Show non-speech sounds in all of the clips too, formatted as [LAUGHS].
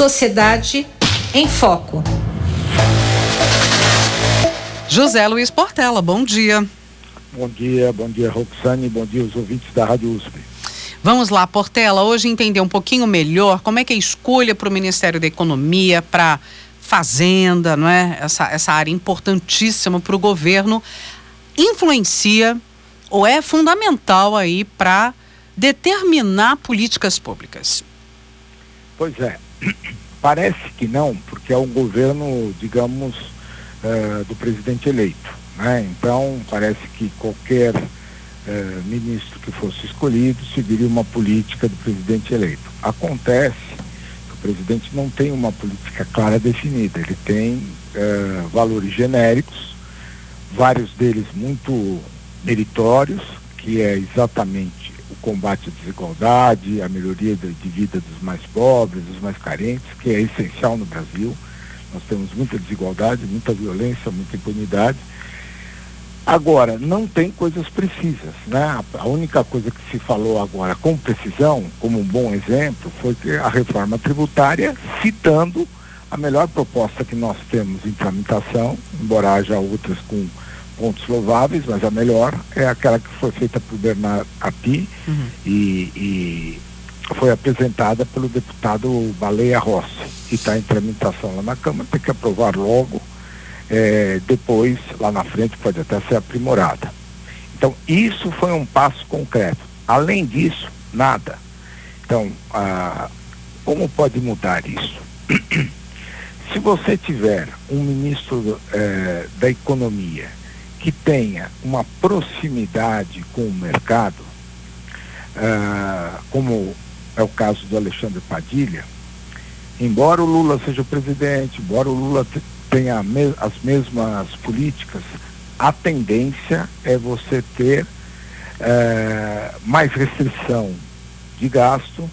Sociedade em Foco. José Luiz Portela, bom dia. Bom dia, bom dia Roxane, bom dia os ouvintes da Rádio USP. Vamos lá, Portela, hoje entender um pouquinho melhor como é que é a escolha para o Ministério da Economia, para Fazenda, não é? Essa, essa área importantíssima para o governo, influencia ou é fundamental aí para determinar políticas públicas? Pois é, parece que não, porque é um governo, digamos, uh, do presidente eleito. Né? Então, parece que qualquer uh, ministro que fosse escolhido seguiria uma política do presidente eleito. Acontece que o presidente não tem uma política clara definida, ele tem uh, valores genéricos, vários deles muito meritórios, que é exatamente combate à desigualdade, a melhoria de, vida dos mais pobres, dos mais carentes, que é essencial no Brasil. Nós temos muita desigualdade, muita violência, muita impunidade. Agora, não tem coisas precisas, né? A única coisa que se falou agora com precisão, como um bom exemplo, foi a reforma tributária, citando a melhor proposta que nós temos em tramitação, embora haja outras com pontos louváveis, mas a melhor é aquela que foi feita por Bernard Api uhum. e, e, foi apresentada pelo deputado Baleia Rossi, que está em tramitação lá na Câmara, tem que aprovar logo, é, depois, lá na frente, pode até ser aprimorada. Então, isso foi um passo concreto. Além disso, nada. Então, ah, como pode mudar isso? [CLEARS THROAT] Se você tiver um ministro eh, da Economia que tenha uma proximidade com o mercado, uh, como é o caso do Alexandre Padilha, embora o Lula seja o presidente, embora o Lula tenha as mesmas políticas, a tendência é você ter uh, mais restrição de gasto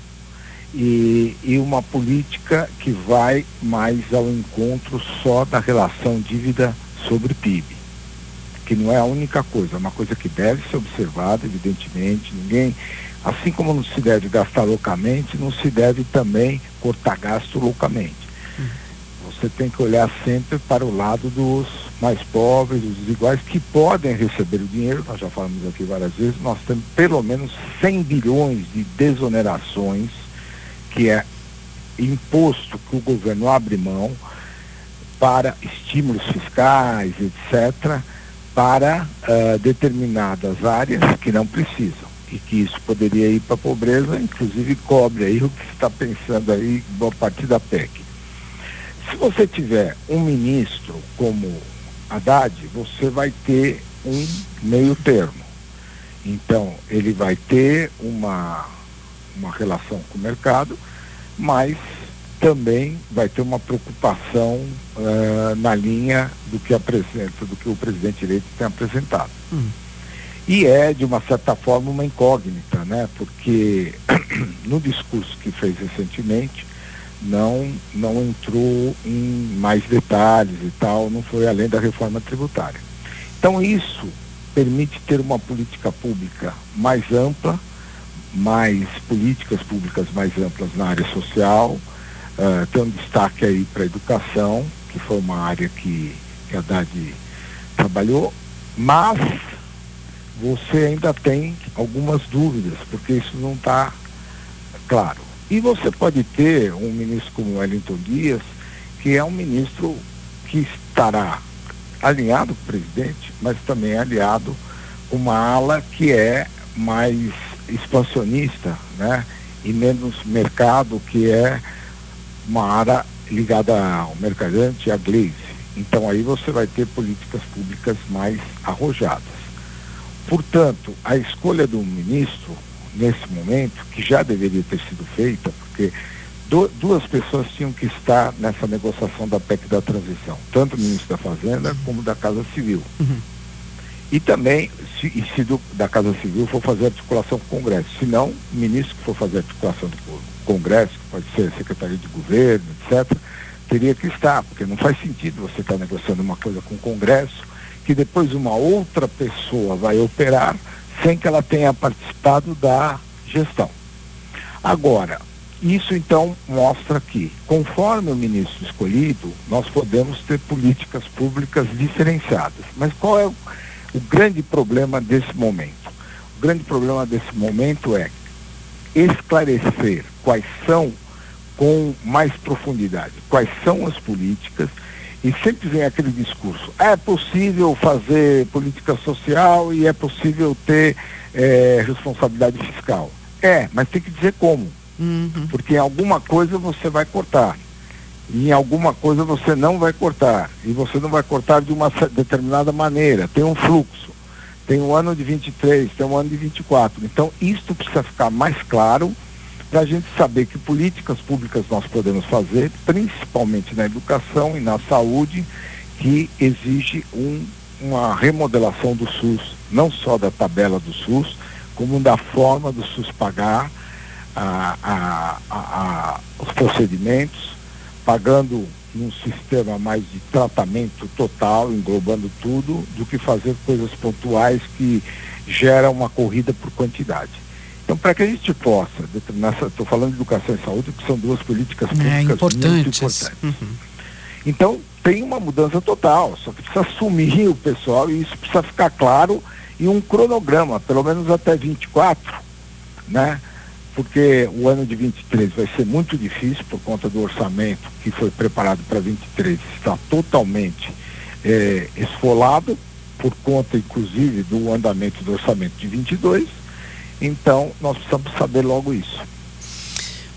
e, e uma política que vai mais ao encontro só da relação dívida sobre PIB que não é a única coisa, é uma coisa que deve ser observada, evidentemente, ninguém, assim como não se deve gastar loucamente, não se deve também cortar gasto loucamente. Uhum. Você tem que olhar sempre para o lado dos mais pobres, dos desiguais, que podem receber o dinheiro, nós já falamos aqui várias vezes, nós temos pelo menos 100 bilhões de desonerações, que é imposto que o governo abre mão para estímulos fiscais, etc., para uh, determinadas áreas que não precisam e que isso poderia ir para a pobreza, inclusive cobre aí o que está pensando aí a partir da PEC. Se você tiver um ministro como Haddad, você vai ter um meio termo. Então, ele vai ter uma, uma relação com o mercado, mas também vai ter uma preocupação uh, na linha do que apresenta, do que o presidente eleito tem apresentado. Uhum. E é, de uma certa forma, uma incógnita, né? Porque [CLEARS THROAT] no discurso que fez recentemente não, não entrou em mais detalhes e tal, não foi além da reforma tributária. Então isso permite ter uma política pública mais ampla, mais políticas públicas mais amplas na área social, Uh, tem um destaque aí para a educação, que foi uma área que, que a Haddad trabalhou, mas você ainda tem algumas dúvidas, porque isso não está claro. E você pode ter um ministro como Wellington Dias, que é um ministro que estará alinhado com o presidente, mas também aliado com uma ala que é mais expansionista, né? E menos mercado, que é uma área ligada ao mercadante e à glaze. Então aí você vai ter políticas públicas mais arrojadas. Portanto, a escolha do ministro, nesse momento, que já deveria ter sido feita, porque do, duas pessoas tinham que estar nessa negociação da PEC da transição, tanto o ministro da Fazenda como da Casa Civil. Uhum. E também, se, e se do, da Casa Civil for fazer articulação com o Congresso. Se não, o ministro que for fazer articulação do Congresso, que pode ser Secretaria de Governo, etc., teria que estar, porque não faz sentido você estar negociando uma coisa com o Congresso, que depois uma outra pessoa vai operar sem que ela tenha participado da gestão. Agora, isso então mostra que, conforme o ministro escolhido, nós podemos ter políticas públicas diferenciadas. Mas qual é o, o grande problema desse momento? O grande problema desse momento é esclarecer quais são, com mais profundidade, quais são as políticas e sempre vem aquele discurso, é possível fazer política social e é possível ter é, responsabilidade fiscal. É, mas tem que dizer como. Uhum. Porque em alguma coisa você vai cortar. Em alguma coisa você não vai cortar. E você não vai cortar de uma determinada maneira. Tem um fluxo. Tem um ano de 23, tem um ano de 24. Então, isto precisa ficar mais claro para a gente saber que políticas públicas nós podemos fazer, principalmente na educação e na saúde, que exige um, uma remodelação do SUS, não só da tabela do SUS, como da forma do SUS pagar a, a, a, os procedimentos, pagando num sistema mais de tratamento total, englobando tudo, do que fazer coisas pontuais que geram uma corrida por quantidade. Então, para que a gente possa, estou falando de educação e saúde, que são duas políticas é, públicas é, importantes. muito importantes. Uhum. Então, tem uma mudança total, só que precisa assumir o pessoal e isso precisa ficar claro e um cronograma, pelo menos até 24, né? Porque o ano de 23 vai ser muito difícil por conta do orçamento que foi preparado para 23, está totalmente é, esfolado por conta, inclusive, do andamento do orçamento de 22. Então, nós precisamos saber logo isso.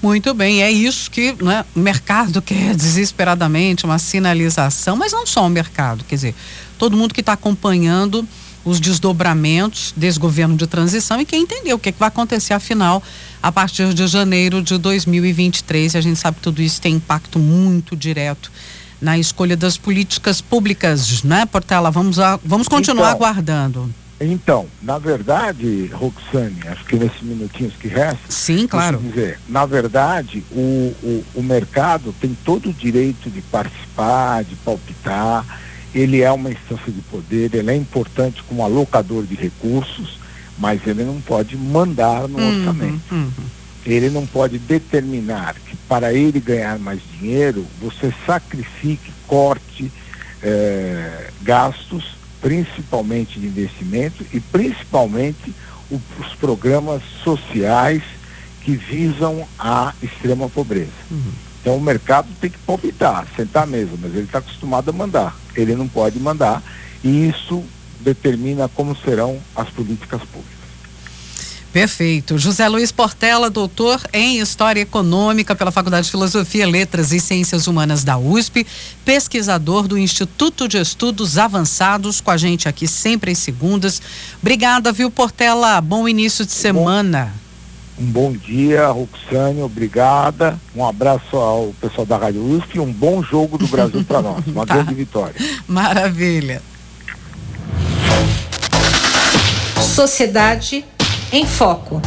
Muito bem, é isso que né, o mercado [LAUGHS] quer desesperadamente, uma sinalização, mas não só o mercado, quer dizer, todo mundo que está acompanhando os desdobramentos desse governo de transição e quem entendeu o que, é que vai acontecer afinal a partir de janeiro de 2023. E a gente sabe que tudo isso tem impacto muito direto na escolha das políticas públicas, né, Portela? Vamos, a, vamos continuar então, aguardando. Então, na verdade, Roxane, acho que nesses minutinhos que restam. Sim, claro. Dizer, na verdade, o, o, o mercado tem todo o direito de participar, de palpitar ele é uma instância de poder, ele é importante como alocador de recursos, mas ele não pode mandar no uhum, orçamento. Uhum. Ele não pode determinar que para ele ganhar mais dinheiro, você sacrifique, corte eh, gastos, principalmente de investimento e principalmente os programas sociais que visam a extrema pobreza. Uhum. Então o mercado tem que palpitar, sentar mesmo, mas ele está acostumado a mandar. Ele não pode mandar e isso determina como serão as políticas públicas. Perfeito. José Luiz Portela, doutor em História Econômica pela Faculdade de Filosofia, Letras e Ciências Humanas da USP, pesquisador do Instituto de Estudos Avançados, com a gente aqui sempre às segundas. Obrigada, viu, Portela? Bom início de semana. Bom. Um bom dia, Roxane, obrigada. Um abraço ao pessoal da Rádio USP e um bom jogo do Brasil para nós. [LAUGHS] Uma tá. grande vitória. Maravilha. Sociedade em Foco.